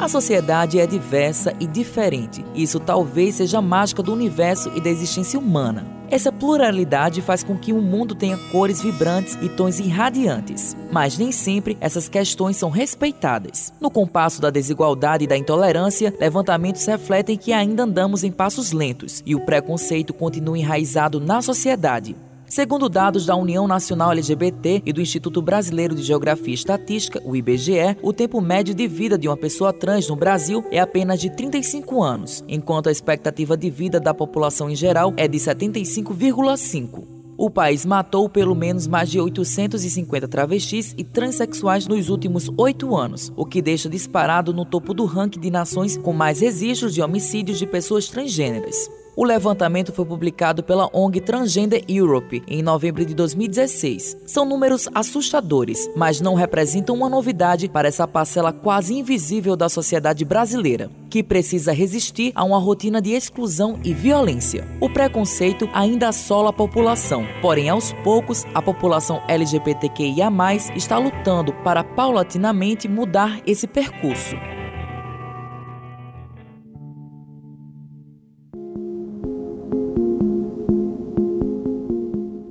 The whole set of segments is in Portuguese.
A sociedade é diversa e diferente. Isso talvez seja a mágica do universo e da existência humana. Essa pluralidade faz com que o mundo tenha cores vibrantes e tons irradiantes. Mas nem sempre essas questões são respeitadas. No compasso da desigualdade e da intolerância, levantamentos refletem que ainda andamos em passos lentos e o preconceito continua enraizado na sociedade. Segundo dados da União Nacional LGBT e do Instituto Brasileiro de Geografia e Estatística, o IBGE, o tempo médio de vida de uma pessoa trans no Brasil é apenas de 35 anos, enquanto a expectativa de vida da população em geral é de 75,5. O país matou pelo menos mais de 850 travestis e transexuais nos últimos oito anos, o que deixa disparado no topo do ranking de nações com mais registros de homicídios de pessoas transgêneras. O levantamento foi publicado pela ONG Transgender Europe em novembro de 2016. São números assustadores, mas não representam uma novidade para essa parcela quase invisível da sociedade brasileira, que precisa resistir a uma rotina de exclusão e violência. O preconceito ainda assola a população, porém, aos poucos, a população LGBTQIA está lutando para paulatinamente mudar esse percurso.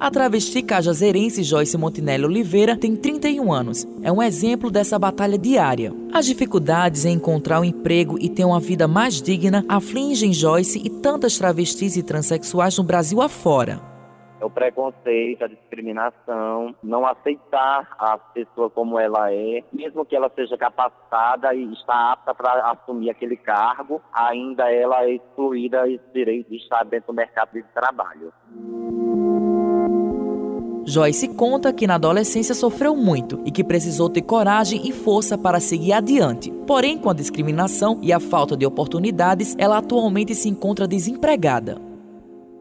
A travesti cajazeirense Joyce Montinelli Oliveira tem 31 anos. É um exemplo dessa batalha diária. As dificuldades em encontrar um emprego e ter uma vida mais digna afligem Joyce e tantas travestis e transexuais no Brasil afora. É o preconceito, a discriminação, não aceitar a pessoa como ela é, mesmo que ela seja capacitada e está apta para assumir aquele cargo, ainda ela é excluída esse direito de estar dentro do mercado de trabalho. Joyce conta que na adolescência sofreu muito e que precisou ter coragem e força para seguir adiante. Porém, com a discriminação e a falta de oportunidades, ela atualmente se encontra desempregada.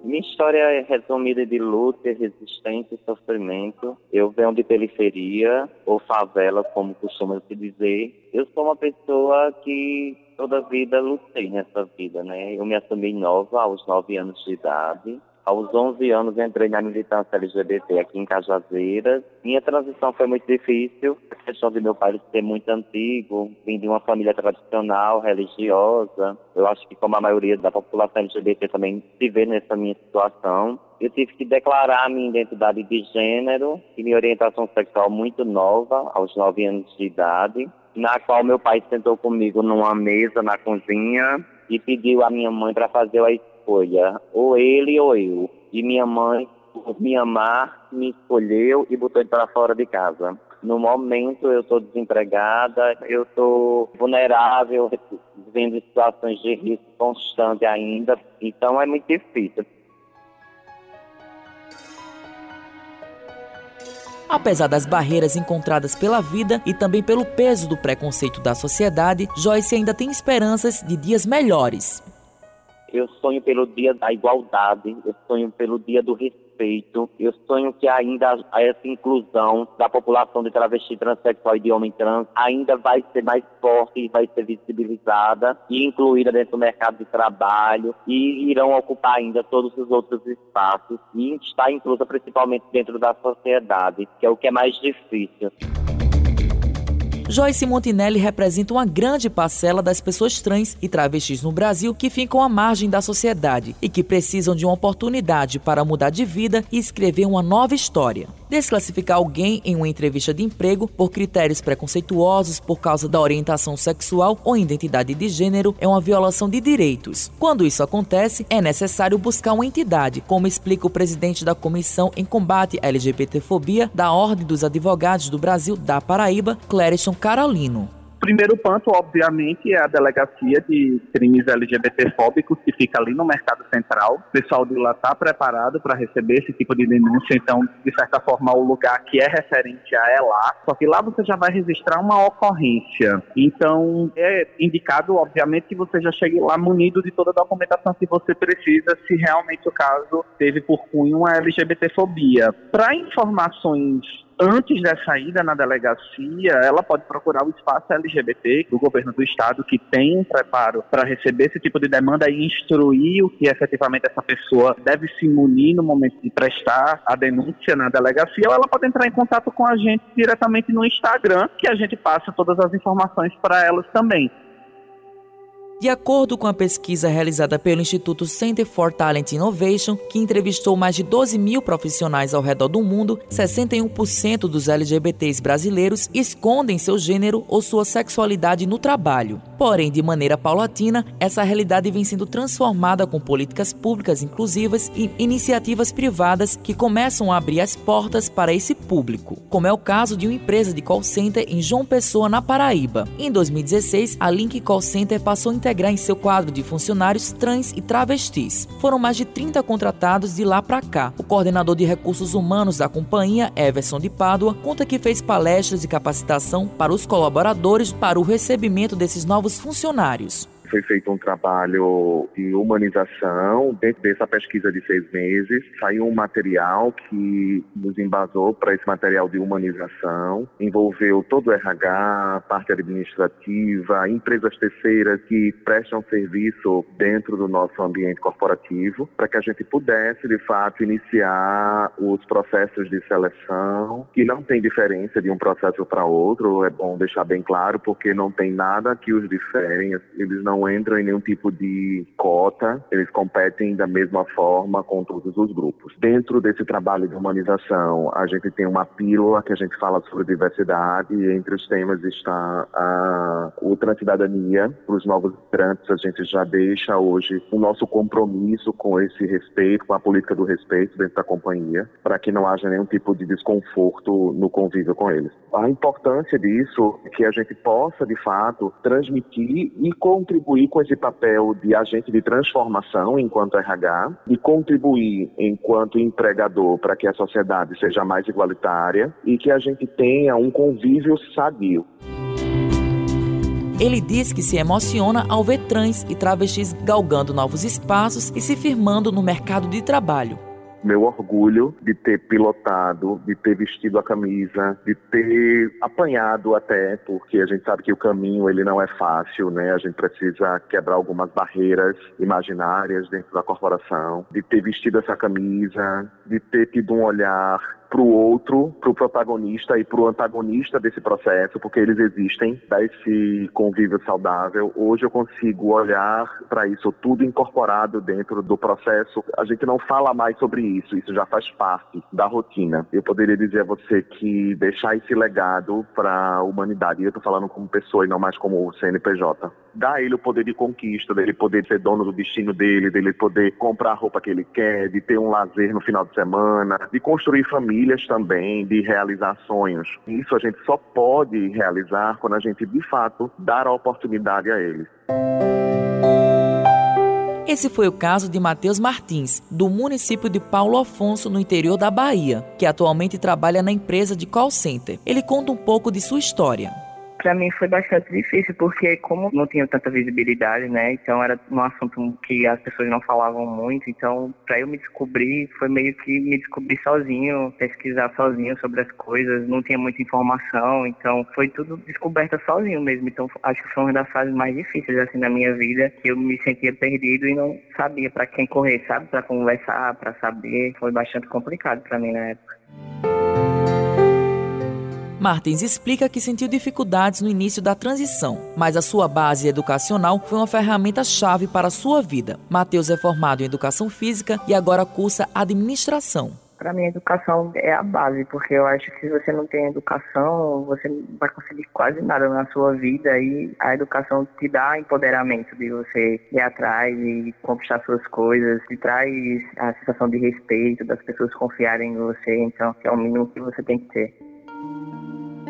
Minha história é resumida de luta, resistência e sofrimento. Eu venho de periferia ou favela, como costuma se dizer. Eu sou uma pessoa que toda vida lutei nessa vida, né? Eu me assumi nova, aos nove anos de idade. Aos 11 anos entrei na militância LGBT aqui em Cajazeiras. Minha transição foi muito difícil, a questão de meu pai ser muito antigo, vim de uma família tradicional, religiosa. Eu acho que como a maioria da população LGBT também se vê nessa minha situação. Eu tive que declarar a minha identidade de gênero e minha orientação sexual muito nova, aos 9 anos de idade, na qual meu pai sentou comigo numa mesa na cozinha e pediu à minha mãe para fazer a escolha, ou ele ou eu. E minha mãe, por me amar, me escolheu e botou ele para fora de casa. No momento eu estou desempregada, eu estou vulnerável, vivendo situações de risco constante ainda, então é muito difícil. Apesar das barreiras encontradas pela vida e também pelo peso do preconceito da sociedade, Joyce ainda tem esperanças de dias melhores. Eu sonho pelo dia da igualdade, eu sonho pelo dia do respeito, eu sonho que ainda essa inclusão da população de travesti transexual e de homem trans ainda vai ser mais forte vai ser visibilizada e incluída dentro do mercado de trabalho e irão ocupar ainda todos os outros espaços e estar inclusa principalmente dentro da sociedade, que é o que é mais difícil. Joyce Montinelli representa uma grande parcela das pessoas trans e travestis no Brasil que ficam à margem da sociedade e que precisam de uma oportunidade para mudar de vida e escrever uma nova história. Desclassificar alguém em uma entrevista de emprego por critérios preconceituosos por causa da orientação sexual ou identidade de gênero é uma violação de direitos. Quando isso acontece, é necessário buscar uma entidade, como explica o presidente da Comissão em Combate à LGBTfobia da Ordem dos Advogados do Brasil da Paraíba, Clérison Carolino. Primeiro ponto, obviamente, é a delegacia de crimes LGBTfóbicos que fica ali no Mercado Central. O pessoal de lá está preparado para receber esse tipo de denúncia, então, de certa forma, o lugar que é referente a é lá. Só que lá você já vai registrar uma ocorrência. Então, é indicado, obviamente, que você já chegue lá munido de toda a documentação que você precisa, se realmente o caso teve por cunho uma LGBTfobia. Para informações antes dessa ida na delegacia, ela pode procurar o espaço LGBT do governo do estado que tem um preparo para receber esse tipo de demanda e instruir o que efetivamente essa pessoa deve se munir no momento de prestar a denúncia na delegacia, ou ela pode entrar em contato com a gente diretamente no Instagram, que a gente passa todas as informações para elas também. De acordo com a pesquisa realizada pelo Instituto Center for Talent Innovation, que entrevistou mais de 12 mil profissionais ao redor do mundo, 61% dos LGBTs brasileiros escondem seu gênero ou sua sexualidade no trabalho. Porém, de maneira paulatina, essa realidade vem sendo transformada com políticas públicas inclusivas e iniciativas privadas que começam a abrir as portas para esse público, como é o caso de uma empresa de call center em João Pessoa, na Paraíba. Em 2016, a Link Call Center passou a integrar em seu quadro de funcionários trans e travestis. Foram mais de 30 contratados de lá para cá. O coordenador de recursos humanos da companhia, Everson de Pádua, conta que fez palestras de capacitação para os colaboradores para o recebimento desses novos funcionários foi feito um trabalho de humanização dentro dessa pesquisa de seis meses. Saiu um material que nos embasou para esse material de humanização. Envolveu todo o RH, parte administrativa, empresas terceiras que prestam serviço dentro do nosso ambiente corporativo, para que a gente pudesse, de fato, iniciar os processos de seleção, que não tem diferença de um processo para outro. É bom deixar bem claro, porque não tem nada que os diferem. Eles não não entram em nenhum tipo de cota, eles competem da mesma forma com todos os grupos. Dentro desse trabalho de humanização, a gente tem uma pílula que a gente fala sobre diversidade e entre os temas está a ultracidadania. Para os novos migrantes, a gente já deixa hoje o nosso compromisso com esse respeito, com a política do respeito dentro da companhia, para que não haja nenhum tipo de desconforto no convívio com eles. A importância disso é que a gente possa, de fato, transmitir e contribuir contribuir com esse papel de agente de transformação enquanto RH, e contribuir enquanto empregador para que a sociedade seja mais igualitária e que a gente tenha um convívio sadio. Ele diz que se emociona ao ver trans e travestis galgando novos espaços e se firmando no mercado de trabalho meu orgulho de ter pilotado, de ter vestido a camisa, de ter apanhado até, porque a gente sabe que o caminho ele não é fácil, né? A gente precisa quebrar algumas barreiras imaginárias dentro da corporação, de ter vestido essa camisa, de ter tido um olhar para o outro, para o protagonista e para o antagonista desse processo, porque eles existem, dá esse convívio saudável. Hoje eu consigo olhar para isso tudo incorporado dentro do processo. A gente não fala mais sobre isso, isso já faz parte da rotina. Eu poderia dizer a você que deixar esse legado para a humanidade, eu estou falando como pessoa e não mais como CNPJ, dá a ele o poder de conquista, dele poder ser dono do destino dele, dele poder comprar a roupa que ele quer, de ter um lazer no final de semana, de construir família famílias também de realizar sonhos. Isso a gente só pode realizar quando a gente, de fato, dar a oportunidade a eles. Esse foi o caso de Matheus Martins, do município de Paulo Afonso, no interior da Bahia, que atualmente trabalha na empresa de call center. Ele conta um pouco de sua história. Para mim foi bastante difícil, porque como não tinha tanta visibilidade, né? Então era um assunto que as pessoas não falavam muito. Então, para eu me descobrir, foi meio que me descobrir sozinho, pesquisar sozinho sobre as coisas. Não tinha muita informação, então foi tudo descoberta sozinho mesmo. Então, acho que foi uma das fases mais difíceis assim na minha vida, que eu me sentia perdido e não sabia para quem correr, sabe? Para conversar, para saber. Foi bastante complicado para mim na época. Martins explica que sentiu dificuldades no início da transição, mas a sua base educacional foi uma ferramenta-chave para a sua vida. Matheus é formado em educação física e agora cursa administração. Para mim, a educação é a base, porque eu acho que se você não tem educação, você não vai conseguir quase nada na sua vida e a educação te dá empoderamento de você ir atrás e conquistar suas coisas, te traz a sensação de respeito, das pessoas confiarem em você, então é o mínimo que você tem que ter.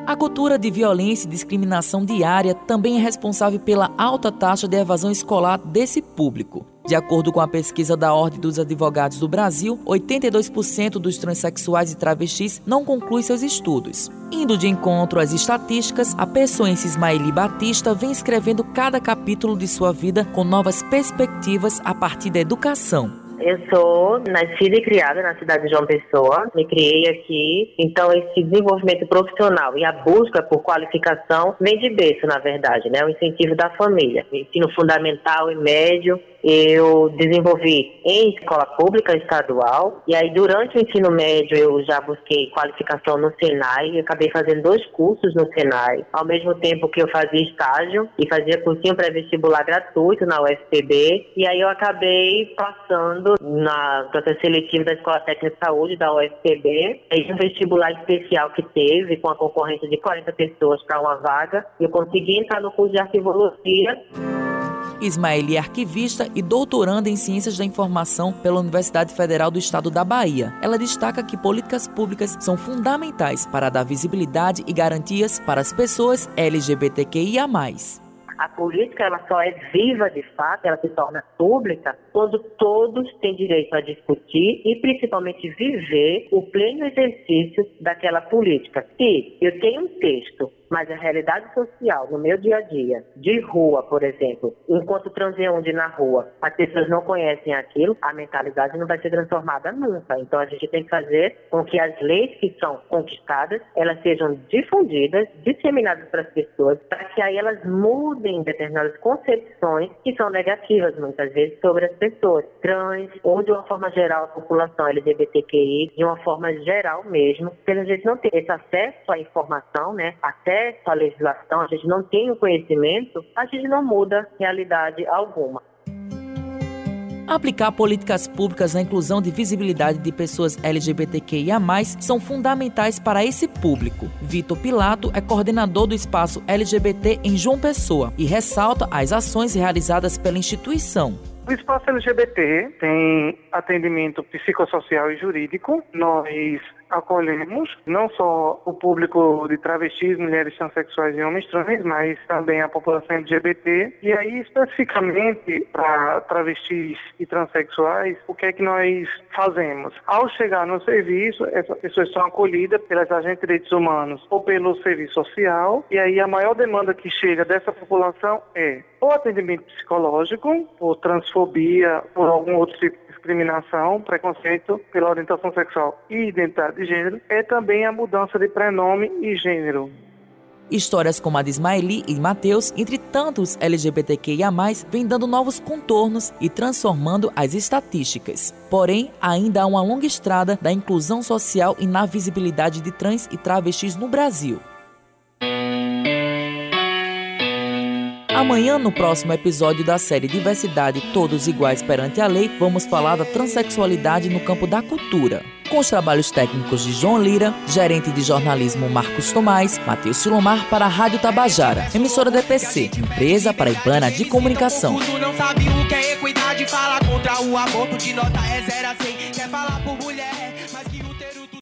A cultura de violência e discriminação diária também é responsável pela alta taxa de evasão escolar desse público. De acordo com a pesquisa da Ordem dos Advogados do Brasil, 82% dos transexuais e travestis não concluem seus estudos. Indo de encontro às estatísticas, a pessoense Ismaeli Batista vem escrevendo cada capítulo de sua vida com novas perspectivas a partir da educação. Eu sou nascida e criada na cidade de João Pessoa, me criei aqui, então esse desenvolvimento profissional e a busca por qualificação vem de berço, na verdade, né? O incentivo da família, ensino fundamental e médio, eu desenvolvi em escola pública estadual, e aí durante o ensino médio eu já busquei qualificação no Senai, e acabei fazendo dois cursos no Senai, ao mesmo tempo que eu fazia estágio e fazia cursinho pré-vestibular gratuito na UFPB, e aí eu acabei passando na processo seletivo da Escola Técnica de Saúde da UFPB, em um vestibular especial que teve, com a concorrência de 40 pessoas para uma vaga, e eu consegui entrar no curso de arquivologia. Ismaeli é arquivista e doutoranda em Ciências da Informação pela Universidade Federal do Estado da Bahia. Ela destaca que políticas públicas são fundamentais para dar visibilidade e garantias para as pessoas LGBTQIA a política ela só é viva de fato, ela se torna pública quando todos têm direito a discutir e principalmente viver o pleno exercício daquela política. Se eu tenho um texto mas a realidade social no meu dia a dia, de rua, por exemplo, enquanto transeunde na rua, as pessoas não conhecem aquilo, a mentalidade não vai ser transformada nunca. Então a gente tem que fazer com que as leis que são conquistadas, elas sejam difundidas, disseminadas para as pessoas, para que aí elas mudem determinadas concepções que são negativas muitas vezes sobre as pessoas trans ou de uma forma geral a população LGBTQI, de uma forma geral mesmo, porque a gente não tem esse acesso à informação, né, acesso à legislação, a gente não tem o conhecimento, a gente não muda realidade alguma. Aplicar políticas públicas na inclusão de visibilidade de pessoas LGBTQIA+, são fundamentais para esse público. Vitor Pilato é coordenador do espaço LGBT em João Pessoa e ressalta as ações realizadas pela instituição. O espaço LGBT tem atendimento psicossocial e jurídico. Nós acolhemos não só o público de travestis, mulheres transexuais e homens trans, mas também a população LGBT. E aí, especificamente para travestis e transexuais, o que é que nós fazemos? Ao chegar no serviço, essas pessoas são acolhidas pelas agentes de direitos humanos ou pelo serviço social. E aí, a maior demanda que chega dessa população é ou atendimento psicológico, por transfobia, por algum outro tipo discriminação, preconceito pela orientação sexual e identidade de gênero, é também a mudança de prenome e gênero. Histórias como a de Ismaeli e Mateus, entre tantos LGBTQIA+, vêm dando novos contornos e transformando as estatísticas. Porém, ainda há uma longa estrada da inclusão social e na visibilidade de trans e travestis no Brasil. Amanhã, no próximo episódio da série Diversidade Todos Iguais Perante a Lei, vamos falar da transexualidade no campo da cultura. Com os trabalhos técnicos de João Lira, gerente de jornalismo Marcos Tomás, Matheus Silomar para a Rádio Tabajara, emissora DPC, empresa paraibana de comunicação. não sabe o que é equidade, fala contra o aborto de nota é zero assim, quer falar por mulher.